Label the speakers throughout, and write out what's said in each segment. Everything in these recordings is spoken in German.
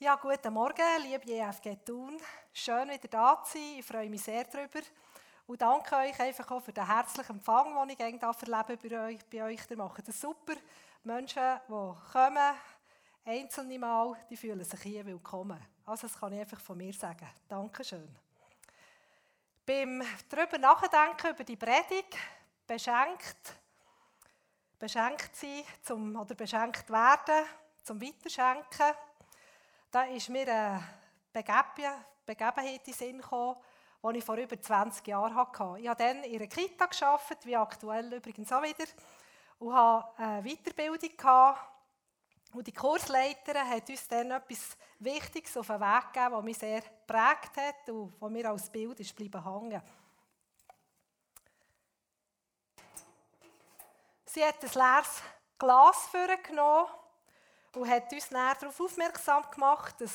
Speaker 1: Ja, guten Morgen, liebe EFG Thun. Schön wieder da zu sein. Ich freue mich sehr darüber. Und danke euch einfach auch für den herzlichen Empfang, den ich gerne erleben bei euch. Bei euch. Ihr macht das super. Menschen, die kommen, einzelne Mal, die fühlen sich hier willkommen. Also das kann ich einfach von mir sagen. Dankeschön. Beim darüber nachdenken über die Predigt, beschenkt, beschenkt sein zum, oder beschenkt werden, zum Weiterschenken, da ist mir eine Begebenheit in den Sinn gekommen, die ich vor über 20 Jahren hatte. Ich habe dann in einer Kita gearbeitet, wie aktuell übrigens auch wieder, und hatte eine Weiterbildung. Gehabt. Und die Kursleiterin hat uns dann etwas Wichtiges auf den Weg gegeben, das mich sehr geprägt hat und das mir als Bild ist bleiben hängen. Sie hat ein leeres Glas vorgenommen und hat uns näher darauf aufmerksam gemacht, dass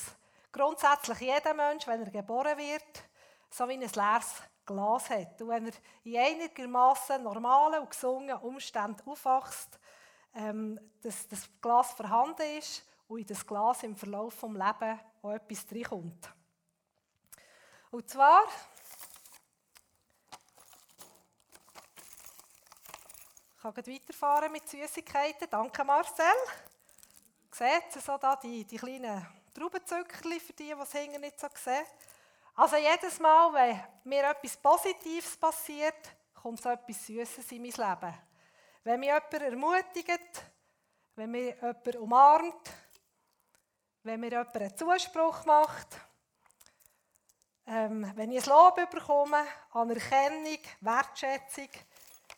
Speaker 1: grundsätzlich jeder Mensch, wenn er geboren wird, so wie ein leeres Glas hat. Und wenn er in einigermaßen normalen und gesungenen Umständen aufwächst, ähm, dass das Glas vorhanden ist und in das Glas im Verlauf des Lebens auch etwas reinkommt. Und zwar ich kann weiterfahren mit Süßigkeiten. Danke, Marcel. Seht ihr so da die, die kleinen Traubenzückerchen für die, die es hinten nicht so sehen? Also jedes Mal, wenn mir etwas Positives passiert, kommt so etwas Süßes in mein Leben. Wenn mich jemand ermutigt, wenn mich jemand umarmt, wenn mir jemand einen Zuspruch macht, ähm, wenn ich ein Lob bekomme, Anerkennung, Wertschätzung,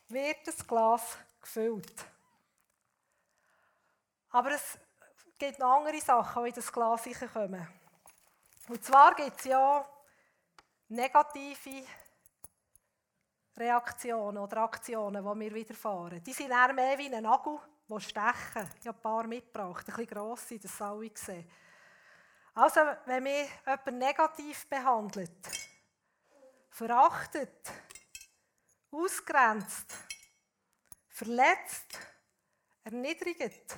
Speaker 1: wird das Glas gefüllt. Aber es gibt noch andere Sachen, die in das Glas kommen. Und zwar gibt es ja negative Reaktionen oder Aktionen, die wir widerfahren. Die sind eher mehr wie ein Nagel, der stechen. Ich habe ein paar mitgebracht, ein bisschen grosse, das alle sehen. Also, wenn wir jemanden negativ behandelt, verachtet, ausgrenzt, verletzt, erniedrigt,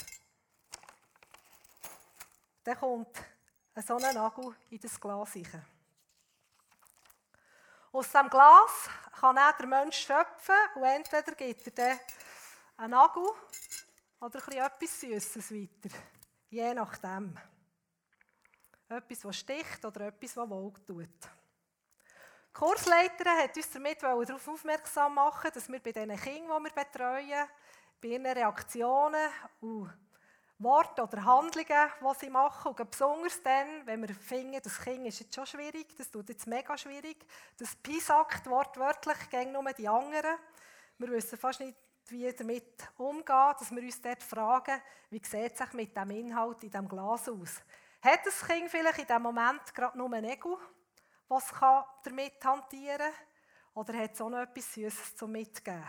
Speaker 1: dann kommt so ein Nagel in das Glas rein. Aus diesem Glas kann auch der Mensch schöpfen und entweder gibt er dann einen Nagel oder etwas Süßes weiter. Je nachdem. Etwas, das sticht oder etwas, das wohl tut. Die Kursleiterin hat uns damit darauf aufmerksam machen, dass wir bei den Kindern, die wir betreuen, bei ihren Reaktionen und Worte oder Handlungen, die sie machen. Und besonders dann, wenn wir finden, das Kind ist jetzt schon schwierig, das tut jetzt mega schwierig, das pisackt wortwörtlich gegen nur die anderen. Wir wissen fast nicht, wie damit umgehen, dass wir uns dort fragen, wie sieht es sich mit dem Inhalt in diesem Glas aus? Hat das Kind vielleicht in diesem Moment gerade nur ein Ego, was damit hantieren kann? Oder hat es auch noch etwas Süßes zum Mitgeben?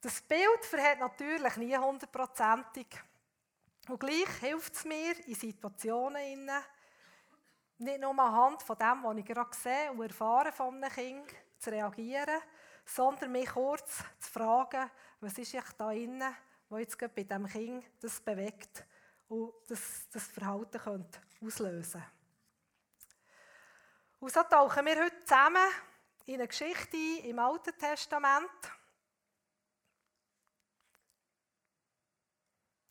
Speaker 1: Das Bild verhält natürlich nie hundertprozentig. Und gleich hilft es mir in Situationen, nicht nur anhand von dem, was ich gerade sehe und erfahre von einem Kind, zu reagieren, sondern mich kurz zu fragen, was ist echt da innen, was jetzt bei diesem Kind das bewegt und das, das Verhalten könnte auslösen Und so tauchen wir heute zusammen in eine Geschichte im Alten Testament.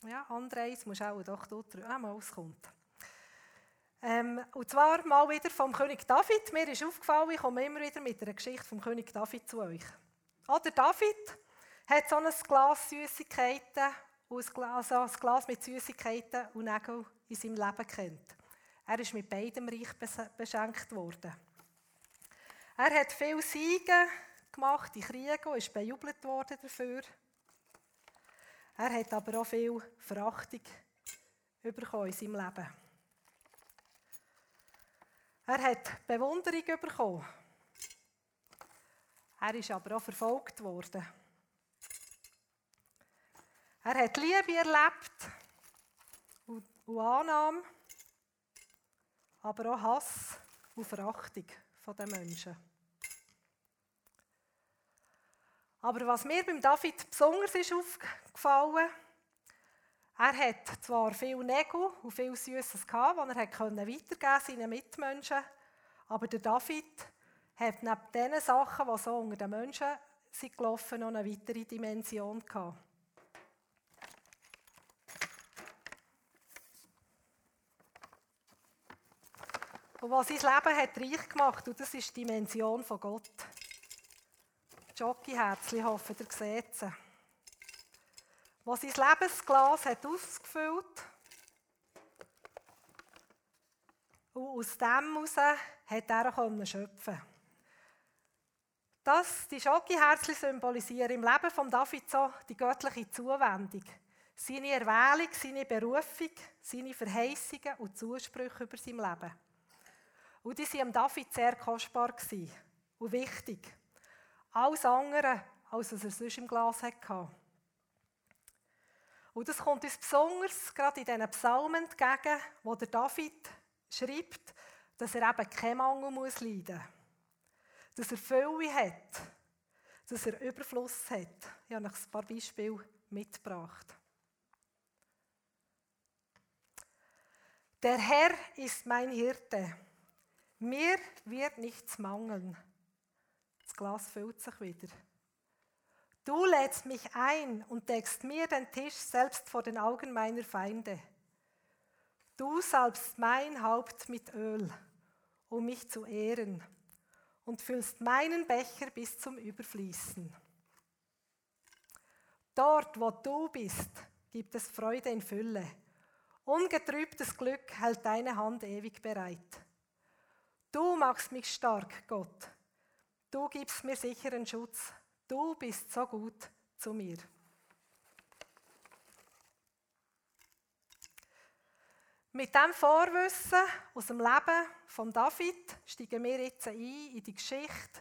Speaker 1: Ja, Andreas, musst auch doch dort ah, mal auskommt. Ähm, und zwar mal wieder vom König David. Mir ist aufgefallen, ich komme immer wieder mit einer Geschichte vom König David zu euch. Oder David hat so ein Glas Süßigkeiten, ein ein Glas mit Süßigkeiten und Nägel in seinem Leben kennt. Er ist mit beidem reich beschenkt worden. Er hat viele Siege gemacht in Kriegen und ist bejubelt worden dafür. Er hat aber auch viel Verachtung bekommen in seinem Leben. Er hat Bewunderung bekommen. Er ist aber auch verfolgt worden. Er hat Liebe erlebt und, Annahme, aber auch Hass und Verachtung von den Menschen. Aber was mir beim David besonders ist aufgefallen, Er hat zwar viel Nägel und viel Süßes gehabt, das er weitergeben konnte seinen Mitmenschen, aber der David hat neben diesen Sachen, die so unter den Menschen sind gelaufen, noch eine weitere Dimension gehabt. Und was sein Leben hat reich gemacht, und das ist die Dimension von Gott. Jockeyherzli, hoffe, ihr seht sie. Was sein Lebensglas hat ausgefüllt und aus dem heraus hat er schöpfen das, die Schokiherzli symbolisieren im Leben von David so die göttliche Zuwendung. Seine Erwählung, seine Berufung, seine Verheißungen und Zusprüche über sein Leben. Und die waren David sehr kostbar und wichtig. Alles andere, als was er sonst im Glas hatte. Und das kommt uns besonders gerade in diesen Psalmen entgegen, wo der David schreibt, dass er eben keinen Mangel muss leiden muss dass er Fülle hat, dass er Überfluss hat. Ich habe euch ein paar Beispiele mitgebracht. Der Herr ist mein Hirte. Mir wird nichts mangeln. Glas füllt sich wieder. Du lädst mich ein und deckst mir den Tisch selbst vor den Augen meiner Feinde. Du salbst mein Haupt mit Öl, um mich zu ehren und füllst meinen Becher bis zum Überfließen. Dort, wo du bist, gibt es Freude in Fülle. Ungetrübtes Glück hält deine Hand ewig bereit. Du machst mich stark, Gott. Du gibst mir sicheren Schutz. Du bist so gut zu mir. Mit dem Vorwissen aus dem Leben von David steigen wir jetzt ein in die Geschichte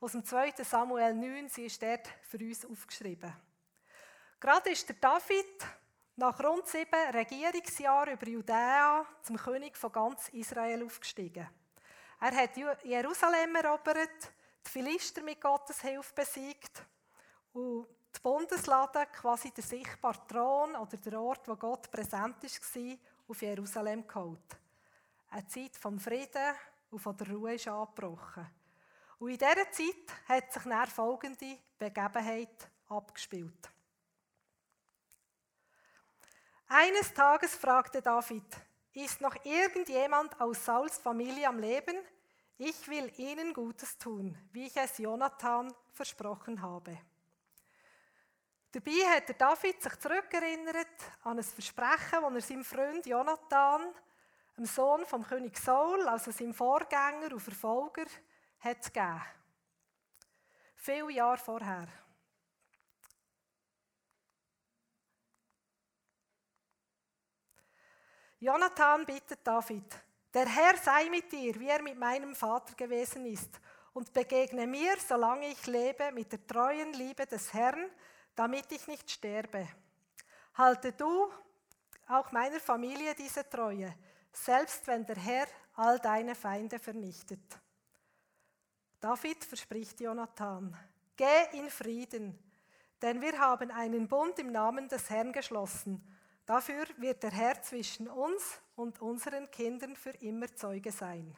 Speaker 1: aus dem 2. Samuel 9. Sie ist dort für uns aufgeschrieben. Gerade ist der David nach rund sieben Regierungsjahren über Judäa zum König von ganz Israel aufgestiegen. Er hat Jerusalem erobert, die Philister mit Gottes Hilfe besiegt und die Bundeslade, quasi der sichtbare Thron oder der Ort, wo Gott präsent war, auf Jerusalem geholt. Eine Zeit vom Frieden und von der Ruhe ist angebrochen. Und in dieser Zeit hat sich dann folgende Begebenheit abgespielt. Eines Tages fragte David, ist noch irgendjemand aus Sauls Familie am Leben? Ich will ihnen Gutes tun, wie ich es Jonathan versprochen habe. Dabei hat der David sich zurückerinnert an ein Versprechen, das er seinem Freund Jonathan, dem Sohn vom König Saul, also seinem Vorgänger und Verfolger, hat gegeben. Viele Jahre vorher. Jonathan bittet David, der Herr sei mit dir, wie er mit meinem Vater gewesen ist, und begegne mir, solange ich lebe, mit der treuen Liebe des Herrn, damit ich nicht sterbe. Halte du auch meiner Familie diese Treue, selbst wenn der Herr all deine Feinde vernichtet. David verspricht Jonathan, geh in Frieden, denn wir haben einen Bund im Namen des Herrn geschlossen. Dafür wird der Herr zwischen uns und unseren Kindern für immer Zeuge sein.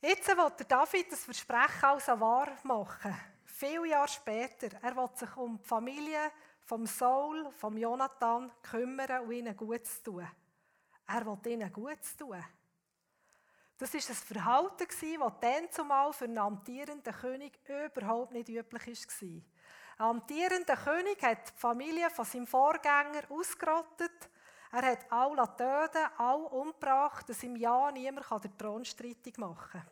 Speaker 1: Jetzt wird David das Versprechen also wahr machen. Viele Jahre später, er will sich um die Familie vom Saul, vom Jonathan kümmern und ihnen gut zu tun. Er will ihnen gut zu tun. Das war ein Verhalten, das dann zumal für einen amtierenden König überhaupt nicht üblich war. Ein amtierender König hat die Familie von seinem Vorgänger ausgerottet. Er hat alle töten, alle umgebracht, dass im Jahr niemand den Thron streitig machen kann.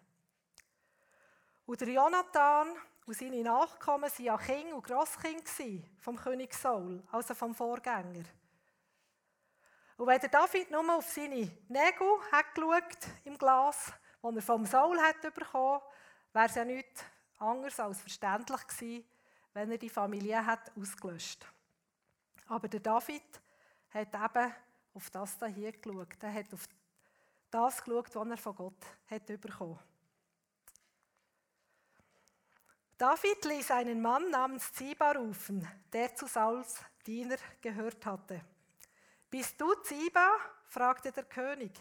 Speaker 1: Und Jonathan und seine Nachkommen waren ja Kinder und Grosskinder vom König Saul, also vom Vorgänger. Und wenn David nur auf seine Nägel hat geschaut im Glas, die er vom Saul hat bekommen, wäre es ja nichts anderes als verständlich gewesen, wenn er die Familie hat ausgelöscht. Aber der David hat eben auf das hier geschaut. Er hat auf das geschaut, was er von Gott hat bekommen. David ließ einen Mann namens Ziba rufen, der zu Sauls Diener gehört hatte. Bist du Ziba? fragte der König.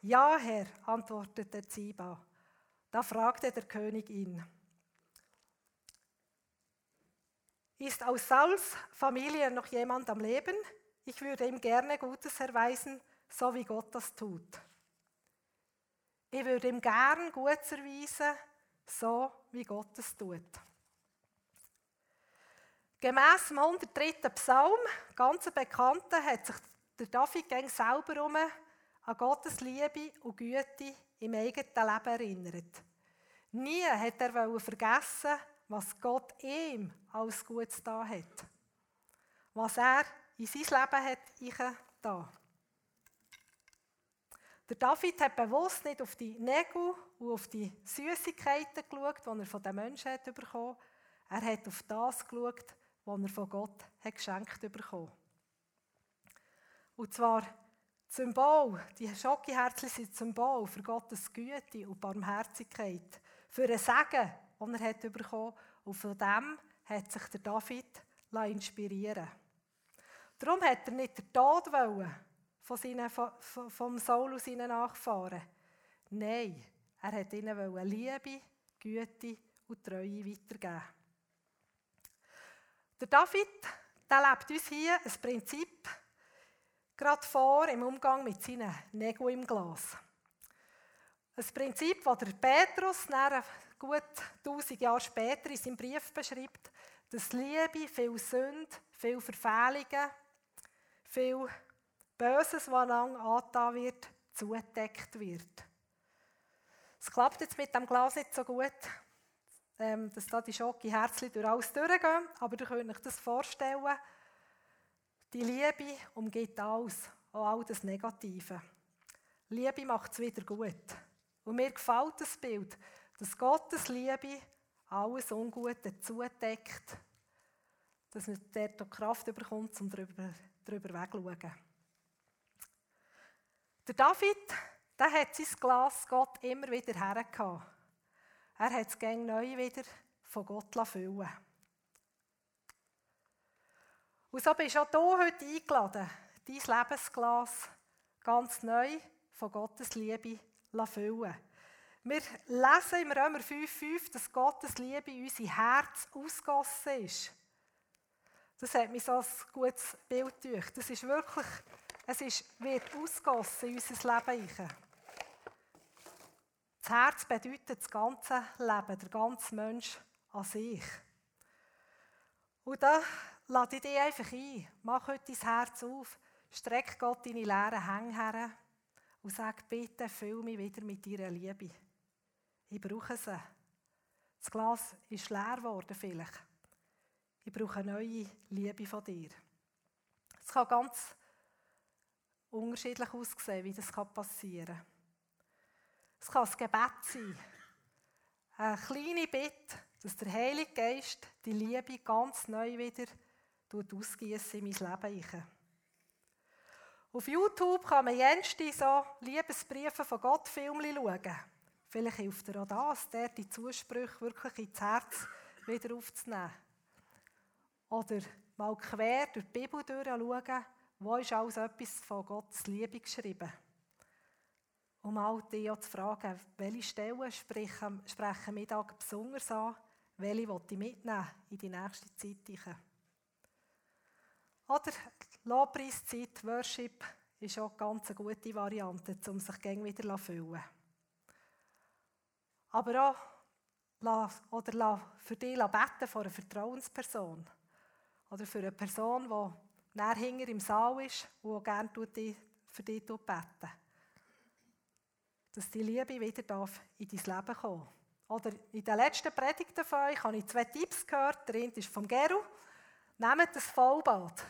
Speaker 1: Ja, Herr, antwortete Ziba. Da fragte der König ihn. Ist aus Sauls Familie noch jemand am Leben? Ich würde ihm gerne Gutes erweisen, so wie Gott das tut. Ich würde ihm gern Gutes erweisen, so wie Gott es tut. Gemäss dem 103. Psalm, ganz bekannter, hat sich der David selber um an Gottes Liebe und Güte im eigenen Leben erinnert. Nie hat er vergessen, was Gott ihm alles Gutes da hat. Was er in sein Leben hat da. Der David hat bewusst nicht auf die Nägel und auf die Süßigkeiten geschaut, die er von den Menschen hat bekommen. Er hat auf das geschaut, was er von Gott hat geschenkt bekommen. Und zwar das Symbol, die Schokiherzchen sind Symbol für Gottes Güte und Barmherzigkeit, für ein Segen, das er hat bekommen und von dem hat sich der David inspirieren Darum hat er nicht den Tod wollen von seinen, vom Saul und seinen Nachfahren. Nein, er hat ihnen Liebe, Güte und Treue weitergeben. Der David der lebt uns hier ein Prinzip gerade vor im Umgang mit seinen Nägeln im Glas. Ein Prinzip, das der Petrus gut 1000 Jahre später in seinem Brief beschreibt, dass Liebe viel Sünde, viel Verfehlungen, viel Böses, was lang angetan wird, zugedeckt wird. Es klappt jetzt mit dem Glas nicht so gut, ähm, dass da die Schocke Herzchen durch alles durchgehen, aber ihr könnt euch das vorstellen, die Liebe umgeht alles, auch all das Negative. Liebe macht es wieder gut. Und mir gefällt das Bild, dass Gottes Liebe alles Ungute zudeckt, dass man dort Kraft bekommt, um darüber, darüber wegzuschauen. Der David, der hat sein Glas Gott immer wieder hergehabt. Er hat es gegen neu wieder von Gott füllen Und so bist auch du heute eingeladen, dein Lebensglas ganz neu von Gottes Liebe füllen. Wir lesen im Römer 5,5, dass Gottes Liebe in unser Herz ausgossen ist. Das hat mich so ein gutes Bild durch. Das ist wirklich, es ist, wird ausgossen in unser Leben. Das Herz bedeutet das ganze Leben, der ganze Mensch an sich. Und da lade ich dich einfach ein. Mach heute dein Herz auf, streck Gott deine leeren Hänge her und sag, bitte füll mich wieder mit deiner Liebe. Ich brauche sie. Das Glas ist leer geworden vielleicht. Ich brauche eine neue Liebe von dir. Es kann ganz unterschiedlich aussehen, wie das passieren kann. Es kann ein Gebet sein. Eine kleine Bitte, dass der Heilige Geist die Liebe ganz neu wieder ausgießen in mein Leben. Auf YouTube kann man jenste so Liebesbriefe von Gott Filme schauen. Vielleicht hilft er auch das, der die Zusprüche wirklich ins Herz wieder aufzunehmen. Oder mal quer durch die Bibel durchschauen, wo ist alles etwas von Gottes Liebe geschrieben. Um mal dich auch zu fragen, welche Stellen sprechen, sprechen Mittag besonders an, welche will ich mitnehmen in die nächste Zeit. Oder Lobpreiszeit, Worship ist auch eine ganz gute Variante, um sich gegen wieder zu füllen. Aber auch oder für dich beten von einer Vertrauensperson. Oder für eine Person, die näher hinter im Saal ist und gerne für dich beten Dass die Liebe wieder in dein Leben kommen Oder in den letzten Predigten von euch habe ich zwei Tipps gehört. Der eine ist vom Geru. Nehmt das Vollbad.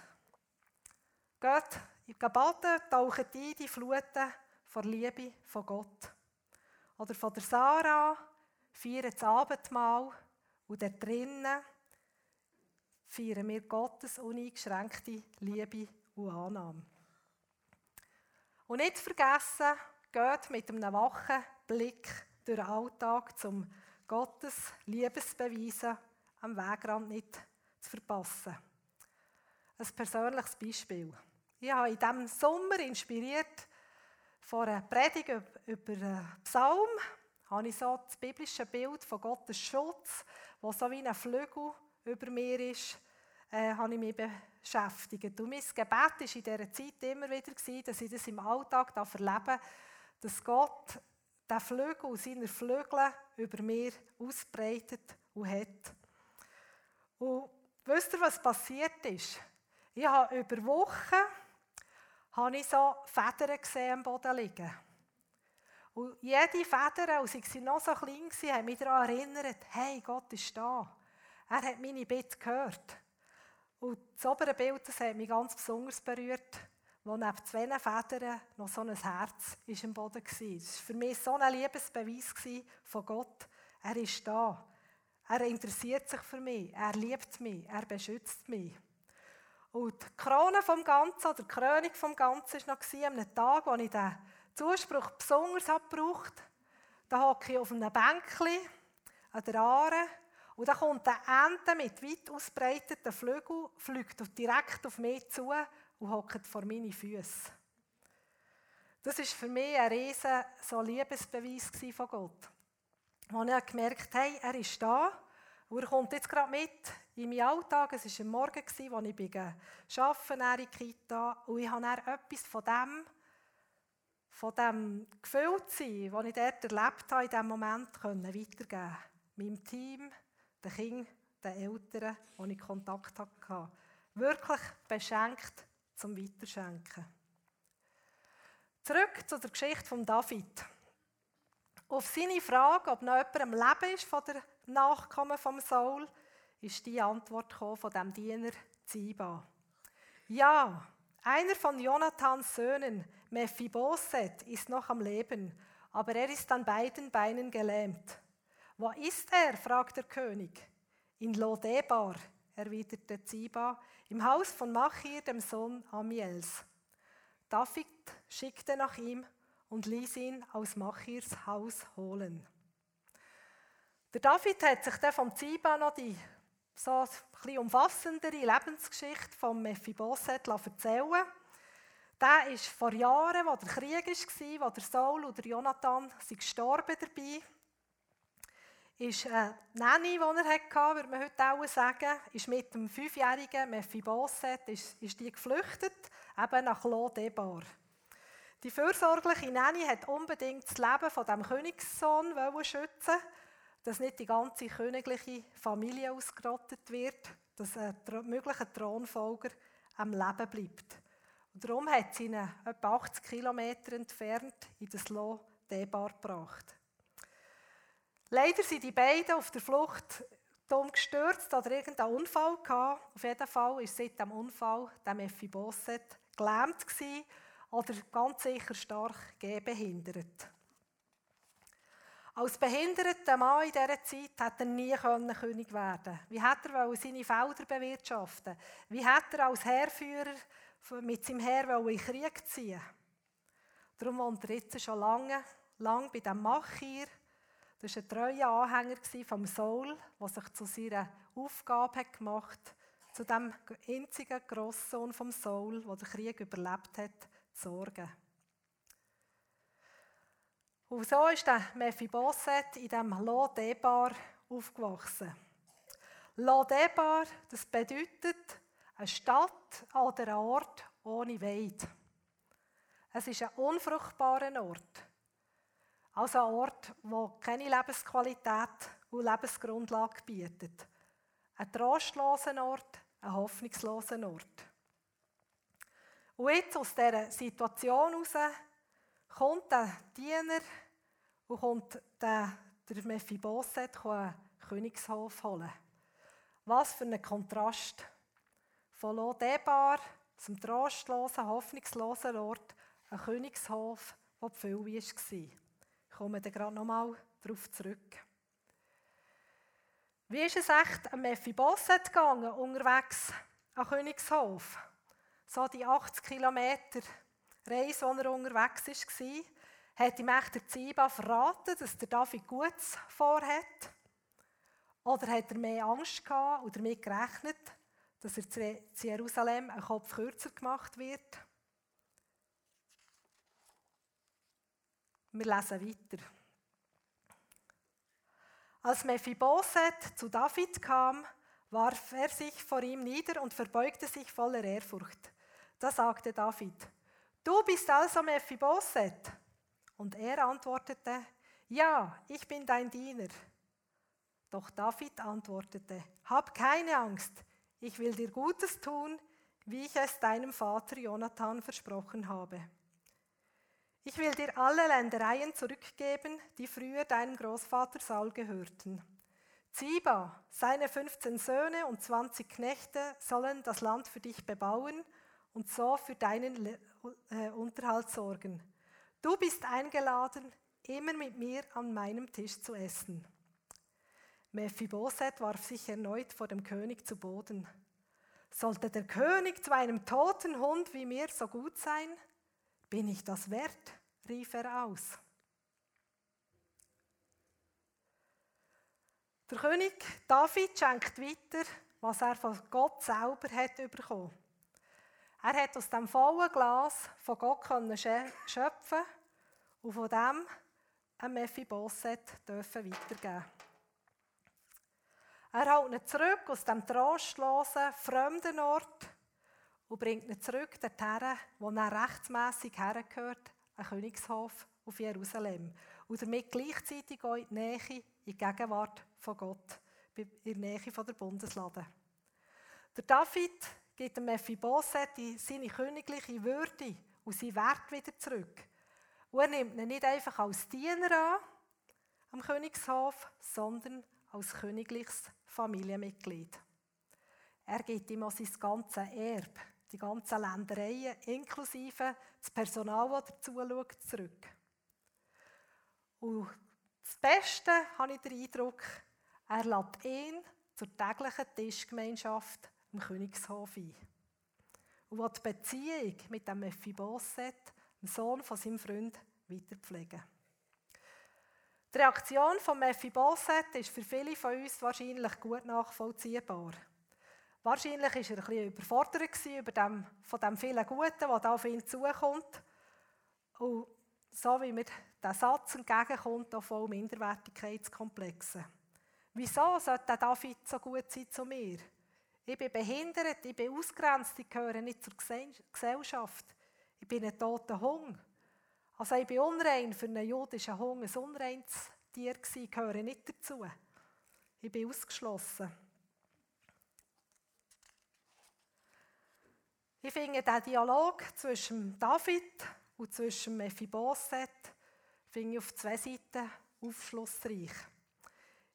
Speaker 1: Geht, in baden, taucht ein die Fluten von Liebe von Gott. Oder von der Sarah, feiern das Abendmahl und da drinnen feiern wir Gottes uneingeschränkte Liebe und Annahme. Und nicht vergessen, geht mit einem wachen Blick durch den Alltag, um Gottes Liebesbeweise am Wegrand nicht zu verpassen. Ein persönliches Beispiel. Ich habe in diesem Sommer inspiriert von einer Predigt über einen Psalm, habe ich so das biblische Bild von Gottes Schutz, wo so wie ein Flügel über mir ist, äh, habe ich mich beschäftigt. Und mein Gebet war in dieser Zeit immer wieder, dass ich das im Alltag erlebe, dass Gott den Flügel, seine Flügel über mir ausbreitet und hat. Und wisst ihr, was passiert ist? Ich habe über Wochen habe ich so Federn gesehen am Boden liegen. Und jede Feder, als ich noch so klein war, hat mich daran erinnert, hey, Gott ist da. Er hat meine Bitte gehört. Und das obere Bild das hat mich ganz besonders berührt, wo neben zwei Federn noch so ein Herz ist im Boden war. Das war für mich so ein Liebesbeweis von Gott. Er ist da. Er interessiert sich für mich. Er liebt mich. Er beschützt mich. Und die Krone vom Ganzen, oder die Krönung vom Ganzen war noch an einem Tag, wo ich den Zuspruch besonders gebraucht. Da hocke ich auf einem Bänkchen an der Aare und da kommt der Ente mit weit ausbreiteten Flügeln, fliegt direkt auf mich zu und hockt vor meine Füße. Das war für mich ein riesen so Liebesbeweis von Gott. Wo ich gemerkt habe, er ist da und er kommt jetzt gerade mit in meinen Alltag. Es war am Morgen, als ich arbeiten in der Kita und ich habe etwas von dem, von dem Gefühltsein, das ich dort erlebt habe, in diesem Moment weitergeben Meinem Team, den Kindern, den Eltern, die ich Kontakt hatte. Wirklich beschenkt zum Weiterschenken. Zurück zu der Geschichte von David. Auf seine Frage, ob noch jemand am Leben ist von der Nachkommen vom Saul, ist die Antwort von dem Diener Ziba. Ja, einer von Jonathans Söhnen, Mephiboset, ist noch am Leben, aber er ist an beiden Beinen gelähmt. Wo ist er? fragt der König. In Lodebar, erwiderte Ziba, im Haus von Machir, dem Sohn Amiels. David schickte nach ihm und ließ ihn aus Machirs Haus holen. Der David hat sich dann vom Ziba noch die so ein umfassendere Lebensgeschichte von Mephibosheth erzählen. Der ist vor Jahren, als der Krieg war, wo der Saul und der Jonathan sind gestorben dabei. Ist eine Nanny, die er hatte, würde man heute auch sagen, ist mit dem fünfjährigen Mephibosheth ist, ist die geflüchtet, eben nach Lodebar. Die fürsorgliche Nanny hat unbedingt das Leben von dem Königssohn schützen, dass nicht die ganze königliche Familie ausgerottet wird, dass ein möglicher Thronfolger am Leben bleibt. Und darum hat sie ihn etwa 80 Kilometer entfernt in das Lodebar gebracht. Leider sind die beiden auf der Flucht dumm gestürzt oder irgendeinen Unfall gehabt. Auf jeden Fall ist seit dem Unfall der Mephibosheth gelähmt oder ganz sicher stark gehbehindert. Als behinderter Mann in dieser Zeit hätte er nie König werden. Wie hätte er seine Felder bewirtschaften? Wie hätte er als Heerführer mit seinem Heer in Krieg ziehen? Darum wohnt er jetzt schon lange, lange bei dem Machir, das war ein treuer Anhänger vom Saul, der sich zu seiner Aufgabe gemacht hat, zu dem einzigen Grosssohn vom Saul, der den Krieg überlebt hat, zu sorgen. Und so ist der Mephibosheth in dem Lodebar aufgewachsen. Lodebar, das bedeutet eine Stadt oder ein Ort ohne Weid. Es ist ein unfruchtbarer Ort. Also ein Ort, der keine Lebensqualität und Lebensgrundlage bietet. Ein trostloser Ort, ein hoffnungsloser Ort. Und jetzt aus dieser Situation heraus kommt der Diener und kommt der, der Mephibosheth einen Königshof holen. Was für ein Kontrast. Von Lodebar zum trostlosen, hoffnungslosen Ort, ein Königshof, der die war. Ich komme dann gerade nochmal darauf zurück. Wie ist es echt am Mephibosheth gegangen, unterwegs an Königshof? So die 80 Kilometer Reise, die er unterwegs war, hat ihm echt der Ziba verraten, dass der David Gutes vorhat. Oder hat er mehr Angst gehabt oder damit gerechnet, dass er zu Jerusalem ein Kopf kürzer gemacht wird? Wir lesen weiter. Als Mephibosheth zu David kam, warf er sich vor ihm nieder und verbeugte sich voller Ehrfurcht. Da sagte David, Du bist also Mephibosheth. Und er antwortete, Ja, ich bin dein Diener. Doch David antwortete, Hab keine Angst, ich will dir Gutes tun, wie ich es deinem Vater Jonathan versprochen habe. Ich will dir alle Ländereien zurückgeben, die früher deinem Großvater Saul gehörten. Ziba, seine 15 Söhne und 20 Knechte sollen das Land für dich bebauen und so für deinen äh, Unterhalt sorgen. Du bist eingeladen, immer mit mir an meinem Tisch zu essen. Mephibosheth warf sich erneut vor dem König zu Boden. Sollte der König zu einem toten Hund wie mir so gut sein? Bin ich das wert? rief er aus. Der König David schenkt weiter, was er von Gott selber hat bekommen. Er hat aus dem vollen Glas von Gott schöpfen und von dem ein Mephibosheth dürfen weitergeben. Er holt ihn zurück aus dem trostlosen, fremden Ort und bringt ihn zurück dorthin, wo er rechtsmässig hergehört, ein Königshof auf Jerusalem. Und damit gleichzeitig auch in die Nähe, in die Gegenwart von Gott, in der Nähe der Bundeslade. Der David gibt Mephibosheth seine königliche Würde und seinen Wert wieder zurück. Und er nimmt ihn nicht einfach als Diener an am Königshof, sondern als königliches Familienmitglied. Er gibt ihm auch sein ganzes Erbe, die ganzen Ländereien, inklusive das Personal, das dazu schaut, zurück. Und das Beste, habe ich den Eindruck, er lädt ihn zur täglichen Tischgemeinschaft am Königshof ein. Und will die Beziehung mit dem Mephibosheth, dem Sohn von seinem Freund, weiterpflegen. Die Reaktion von Mephibosheth ist für viele von uns wahrscheinlich gut nachvollziehbar. Wahrscheinlich war er ein bisschen überfordert über dem, von dem vielen Guten, das auf ihn zukommt. Und so wie mir der Satz entgegenkommt, auch voll Minderwertigkeitskomplexen. Wieso sollte David so gut sein zu mir? Ich bin behindert, ich bin ausgrenzt, ich gehöre nicht zur Gesellschaft. Ich bin ein toter Hund. Also ich bin unrein für einen jüdischen Hund, ein unreines Tier ich gehöre nicht dazu. Ich bin ausgeschlossen. Ich finde den Dialog zwischen David und zwischen Mephibosheth finde ich auf zwei Seiten aufschlussreich.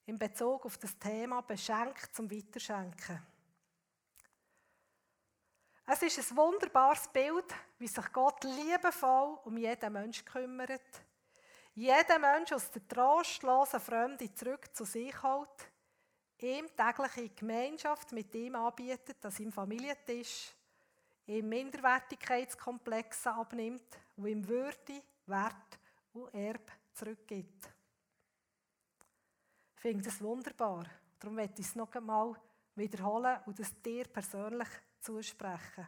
Speaker 1: In Bezug auf das Thema Beschenkt zum Weiterschenken. Es ist ein wunderbares Bild, wie sich Gott liebevoll um jeden Menschen kümmert. Jeden Menschen aus der trostlosen Fremde zurück zu sich holt, ihm tägliche Gemeinschaft mit ihm anbietet, an seinem Familientisch ihm Minderwertigkeitskomplexe abnimmt und ihm Würde, Wert und Erb zurückgibt. Ich finde das wunderbar. Darum möchte ich es noch einmal wiederholen und es dir persönlich zusprechen.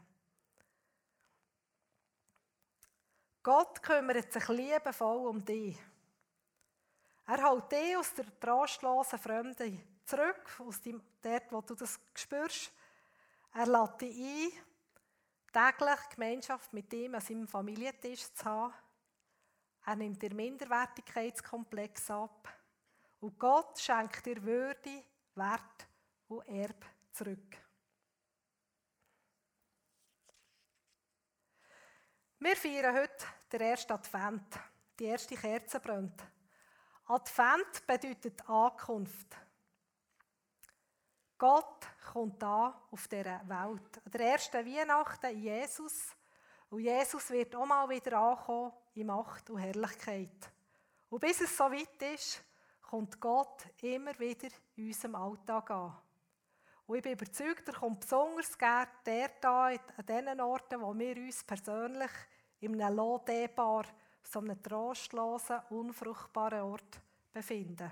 Speaker 1: Gott kümmert sich liebevoll um dich. Er holt dich aus der trostlosen Fremde zurück, aus dem, dort, wo du das spürst. Er lädt dich ein, täglich Gemeinschaft mit ihm an seinem Familientisch zu haben. Er nimmt dir Minderwertigkeitskomplex ab. Und Gott schenkt dir Würde, Wert und Erb zurück. Wir feiern heute den ersten Advent. Die erste Kerze brennt. Advent bedeutet Ankunft. Gott kommt da auf dieser Welt. An der ersten Weihnachten Jesus. Und Jesus wird auch mal wieder ankommen in Macht und Herrlichkeit. Und bis es so weit ist, kommt Gott immer wieder in unserem Alltag an. Und ich bin überzeugt, er kommt besonders gerne der da an den Orten, wo wir uns persönlich in einem Lohdebar, so einem trostlosen, unfruchtbaren Ort befinden.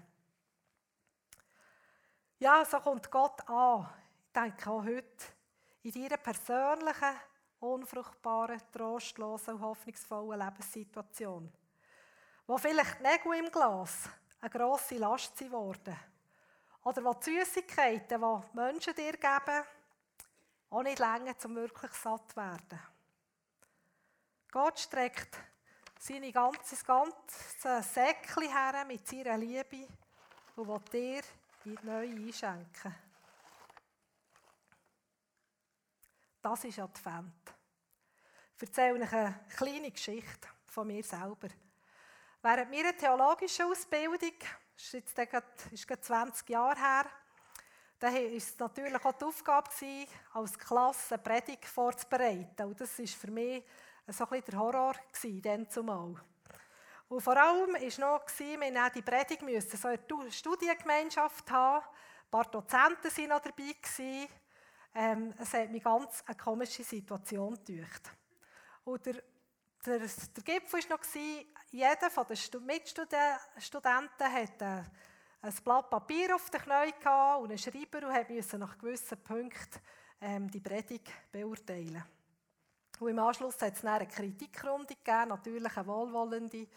Speaker 1: Ja, so kommt Gott an. Ich denke auch heute in deiner persönlichen, unfruchtbaren, trostlosen und hoffnungsvollen Lebenssituation, wo vielleicht die Nägel im Glas eine grosse Last sind. Oder die Süßigkeiten, die Menschen dir geben, auch nicht länger, um wirklich satt zu werden. Gott streckt seine ganze, ganze Säckchen her mit seiner Liebe und will dir in die neue einschenken. Das ist Advent. Ich erzähle euch eine kleine Geschichte von mir selber. Während meiner theologischen Ausbildung, das ist jetzt gerade, ist gerade 20 Jahre her, da war es natürlich auch die Aufgabe, als Klasse eine Predigt vorzubereiten. Und das war für mich so ein bisschen der Horror, dann zumal. Und vor allem war noch, wir die Predigt müssen so eine Studiengemeinschaft haben. Ein paar Dozenten waren noch dabei. Ähm, es hat mich ganz eine komische Situation gedacht. Und der, der, der Gipfel war noch, jeder der Mitstudenten hatte ein Blatt Papier auf den Knien und einen Schreiber und musste nach gewissen Punkten ähm, die Predigt beurteilen. Und im Anschluss hat es eine Kritikrunde gegeben, natürlich eine wohlwollende,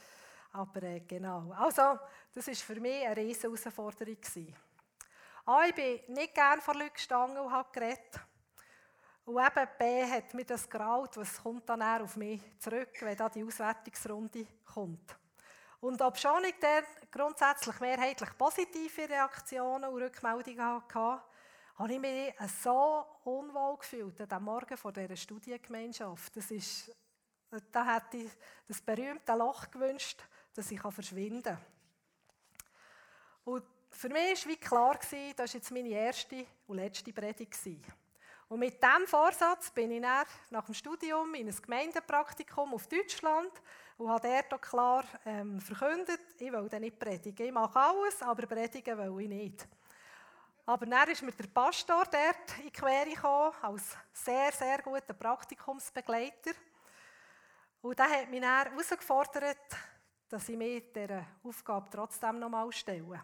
Speaker 1: aber äh, genau. Also, das war für mich eine riesige Herausforderung. A, ich bin nicht gerne vor Leuten gestanden und habe geredet. Und eben B hat mir das graut, was kommt dann auf mich zurück, wenn da die Auswertungsrunde kommt. Und ob schon ich dann grundsätzlich mehrheitlich positive Reaktionen und Rückmeldungen hatte, habe ich mich so unwohl gefühlt am Morgen vor dieser Studiengemeinschaft. Das ist, da hätte ich das berühmte Loch gewünscht, dass ich verschwinden kann. Und für mich war wie klar, das war jetzt meine erste und letzte Predigt. Und mit diesem Vorsatz bin ich dann nach dem Studium in ein Gemeindepraktikum auf Deutschland und habe dort auch klar ähm, verkündet, ich will nicht predigen. Ich mache alles, aber predigen will ich nicht. Aber dann ist mir der Pastor dort in die Quere gekommen, als sehr, sehr guter Praktikumsbegleiter. Und der hat mich dann herausgefordert, dass ich mir dieser Aufgabe trotzdem noch mal stelle.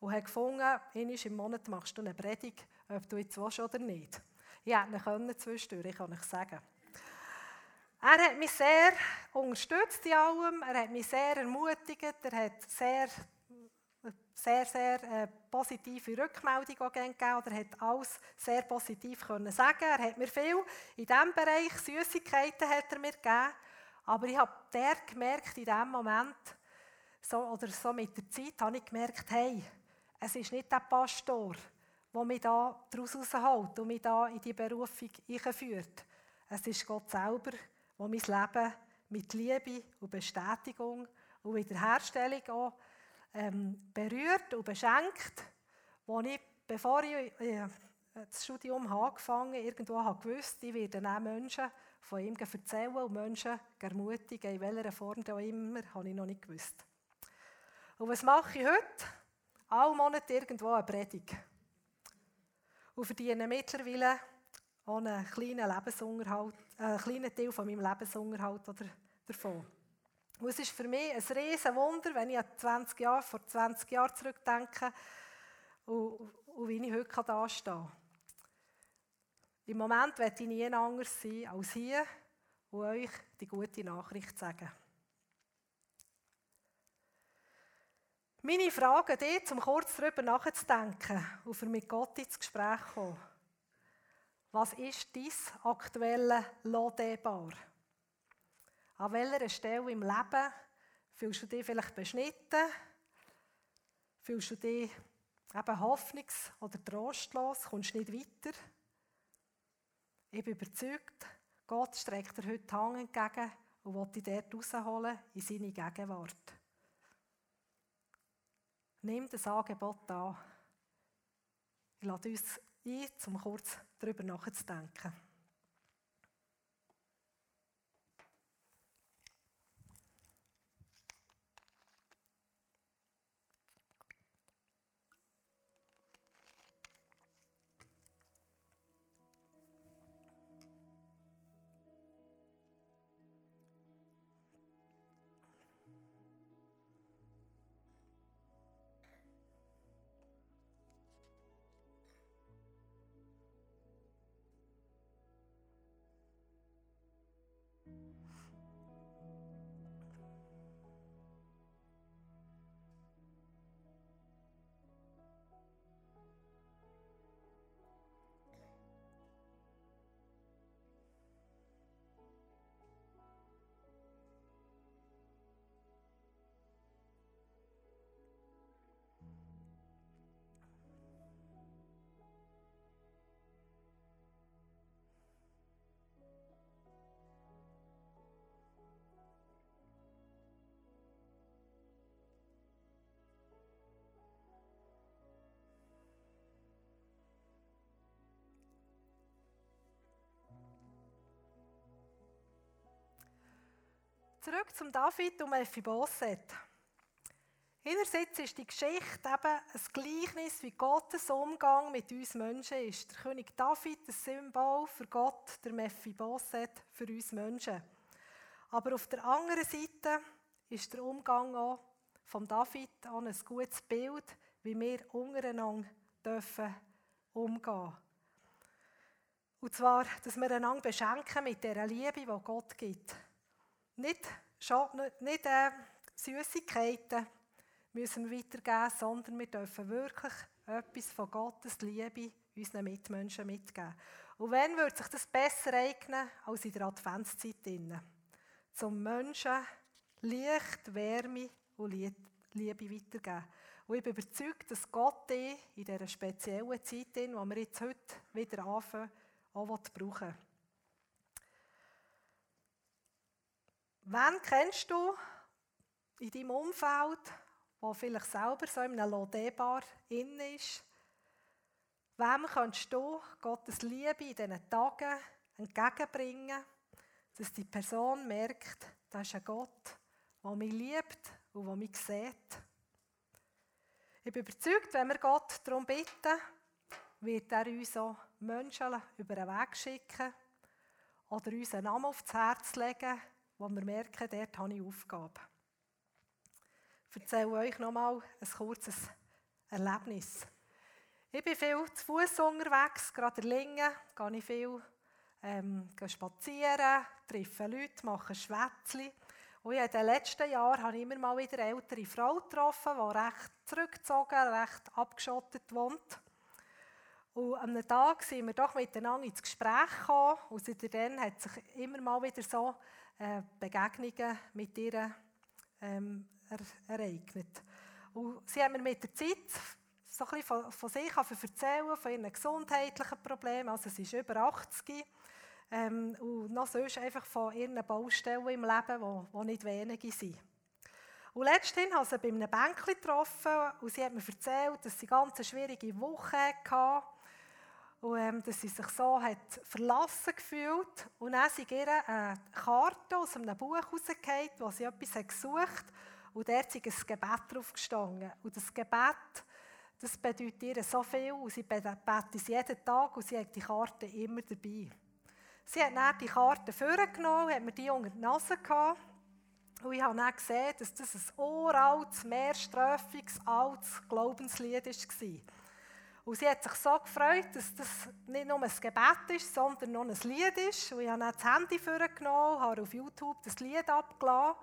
Speaker 1: Und hat gefunden, im Monat machst du eine Predigt, ob du jetzt willst oder nicht. Ich hätte ihn zwischendurch, kann ich sagen. Er hat mich sehr unterstützt in allem, er hat mich sehr ermutigt, er hat sehr, sehr, sehr äh, positive Rückmeldungen gegeben, er hat alles sehr positiv können sagen. Er hat mir viel in diesem Bereich Süßigkeiten hat er mir gegeben, aber ich habe der gemerkt in diesem Moment, so, oder so mit der Zeit, habe ich gemerkt, hey, es ist nicht der Pastor, der mich da daraus rausholt und mich da in die Berufung einführt. Es ist Gott selber, der mein Leben mit Liebe und Bestätigung und Wiederherstellung auch ähm, berührt und beschenkt, wo ich, bevor ich äh, das Studium angefangen habe, irgendwo habe gewusst, ich werde auch Menschen von ihm erzählen und Menschen ermutigen, in welcher Form auch immer, habe ich noch nicht gewusst. Und was mache ich heute? Alle Monate irgendwo eine Predigt. Und verdiene mittlerweile auch einen kleinen Lebensunterhalt, äh, einen kleinen Teil von meinem Lebensunterhalt davon. Und es ist für mich ein riesen Wunder, wenn ich an 20 Jahre, vor 20 Jahren zurückdenke und, und wie ich heute da stehe. Im Moment werde ich nie anders sein als hier und euch die gute Nachricht sagen. Meine Frage an um kurz darüber nachzudenken und für mit Gott ins Gespräch zu kommen. Was ist dein aktuelle Lodebar? An welcher Stelle im Leben fühlst du dich vielleicht beschnitten? Fühlst du dich eben hoffnungs- oder trostlos? Kommst du nicht weiter? Ich bin überzeugt, Gott streckt dir heute die Hand entgegen und will dich dort rausholen in seine Gegenwart. Nimm das Angebot an. Ich lade uns ein, um kurz darüber nachzudenken. Zurück zum David und Mephibosheth. Einerseits ist die Geschichte eben ein Gleichnis, wie Gottes Umgang mit uns Menschen ist. Der König David, ein Symbol für Gott, der Mephibosheth für uns Menschen. Aber auf der anderen Seite ist der Umgang auch von David auch ein gutes Bild, wie wir untereinander dürfen umgehen. Und zwar, dass wir einander beschenken mit der Liebe, die Gott gibt. Nicht, nicht äh, Süßigkeiten müssen wir weitergeben, sondern wir dürfen wirklich etwas von Gottes Liebe unseren Mitmenschen mitgeben. Und wenn würde sich das besser eignen als in der Adventszeit? Zum Menschen Licht, Wärme und Liebe weitergeben. Und ich bin überzeugt, dass Gott in dieser speziellen Zeit, die wir jetzt heute wieder anfangen, auch brauchen will. Wen kennst du in deinem Umfeld, der vielleicht selber so in einem Lodebar inne ist? Wem kannst du Gottes Liebe in diesen Tagen entgegenbringen, dass die Person merkt, das ist ein Gott, der mich liebt und der mich sieht? Ich bin überzeugt, wenn wir Gott darum bitten, wird er uns auch Menschen über den Weg schicken oder uns einen Namen aufs Herz legen, wo wir merken, dort habe ich Aufgabe. Ich erzähle euch nochmal ein kurzes Erlebnis. Ich bin viel zu Fuß unterwegs, gerade in Lingen, gehe ich viel ähm, spazieren, treffe Leute, mache Schwätzchen. Und in den letzten Jahren habe ich immer mal wieder eine ältere Frau getroffen, die recht zurückgezogen, recht abgeschottet wohnt. Und an einem Tag sind wir doch miteinander ins Gespräch gekommen und seitdem hat sich immer mal wieder so äh, Begegnungen mit ihr ähm, ereignet. Und sie haben mir mit der Zeit so ein von, von sich erzählen, von ihren gesundheitlichen Problemen. Also sie ist über 80 ähm, und noch sonst einfach von ihren Baustellen im Leben, die, die nicht wenige sind. Und letztens habe ich sie bei einem Bänkchen getroffen und sie hat mir erzählt, dass sie ganz schwierige Woche hatte und ähm, dass sie sich so hat verlassen gefühlt. Und dann sind ihr eine Karte aus einem Buch rausgefallen, wo sie etwas gesucht hat. Und dort ist ein Gebet drauf gestanden. Und das Gebet, das bedeutet ihr so viel. Und sie betet es jeden Tag und sie hat die Karte immer dabei. Sie hat dann die Karte vorgenommen, hat mir die unter die Nase gehabt. Und ich habe dann gesehen, dass das ein uraltes, mehrstrophiges, altes Glaubenslied war. Und sie hat sich so gefreut, dass das nicht nur ein Gebet ist, sondern noch ein Lied ist. Und ich habe dann das Handy vorgenommen, habe auf YouTube das Lied abgeladen.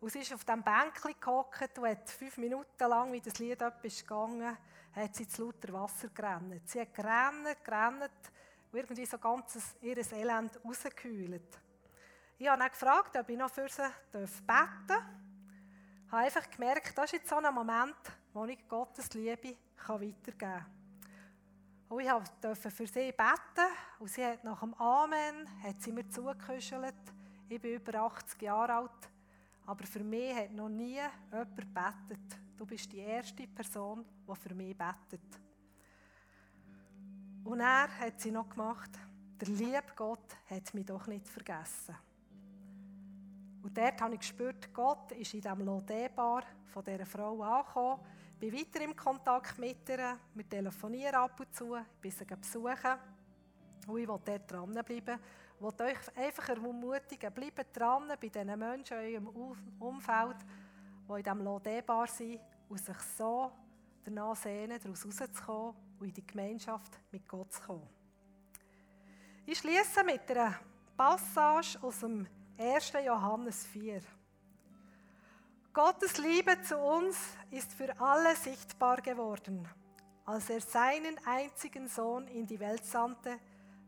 Speaker 1: Und sie ist auf diesem Bänkchen gehockt und hat fünf Minuten lang, wie das Lied ist gegangen, hat sie zu lauter Wasser gerannt. Sie hat gerannt, gerannt und irgendwie so ganz ihr Elend rausgekühlt. Ich habe dann gefragt, ob ich noch für sie beten darf. Ich habe einfach gemerkt, das ist jetzt so ein Moment, wo ich Gottes Liebe weitergeben kann. Und ich durfte für sie beten und sie hat nach dem Amen hat sie mir zugekuschelt. Ich bin über 80 Jahre alt, aber für mich hat noch nie jemand betet. Du bist die erste Person, die für mich betet. Und er hat sie noch gemacht, der liebe Gott hat mich doch nicht vergessen. Und dort habe ich gespürt, Gott ist in diesem Lodebar von dieser Frau angekommen bin weiter im Kontakt mit ihr. Wir telefonieren ab und zu, bin sie besuchen. Und ich will dort dranbleiben. Ich will euch einfach ermutigen, bleibt dran bei diesen Menschen in eurem Umfeld, die in diesem Lodebar sind und sich so danach sehnen, daraus rauszukommen und in die Gemeinschaft mit Gott zu kommen. Ich schließe mit einer Passage aus dem 1. Johannes 4. Gottes Liebe zu uns ist für alle sichtbar geworden, als er seinen einzigen Sohn in die Welt sandte,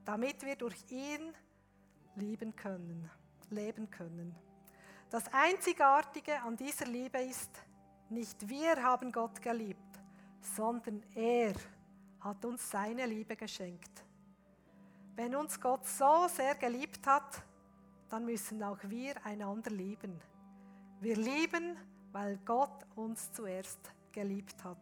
Speaker 1: damit wir durch ihn lieben können, leben können. Das Einzigartige an dieser Liebe ist, nicht wir haben Gott geliebt, sondern er hat uns seine Liebe geschenkt. Wenn uns Gott so sehr geliebt hat, dann müssen auch wir einander lieben. Wir lieben, weil Gott uns zuerst geliebt hat.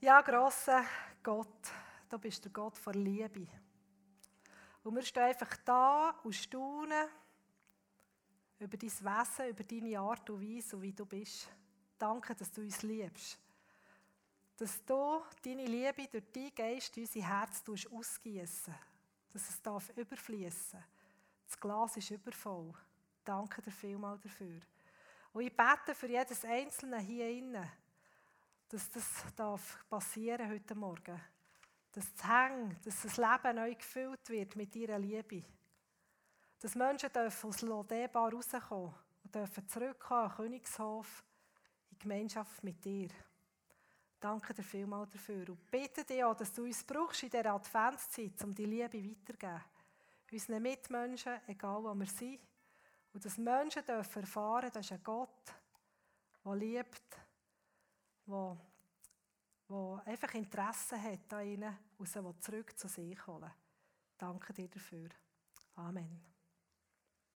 Speaker 1: Ja, großer Gott, du bist der Gott der Liebe. Und wir stehen einfach da und staunen über dein Wesen, über deine Art und Weise, wie du bist. Danke, dass du uns liebst. Dass du deine Liebe durch deinen Geist in unser Herz ausgießen Dass es darf überfließen Das Glas ist übervoll. Danke dir vielmals dafür. Und ich bete für jedes Einzelne hier innen, dass das darf passieren heute Morgen. Dass das Hängen, dass das Leben neu gefüllt wird mit ihrer Liebe. Dass Menschen dürfen aus Lodebar rauskommen und dürfen zurückkommen an Königshof in Gemeinschaft mit dir. Danke dir vielmals dafür. Und bitte dich auch, dass du uns brauchst in dieser Adventszeit, um die Liebe weiterzugeben. Unseren Mitmenschen, egal wo wir sind. Und dass Menschen dürfen erfahren, dass ein Gott, der liebt, der, der einfach Interesse hat an ihnen und sie zurück zu sich holen. Danke dir dafür. Amen.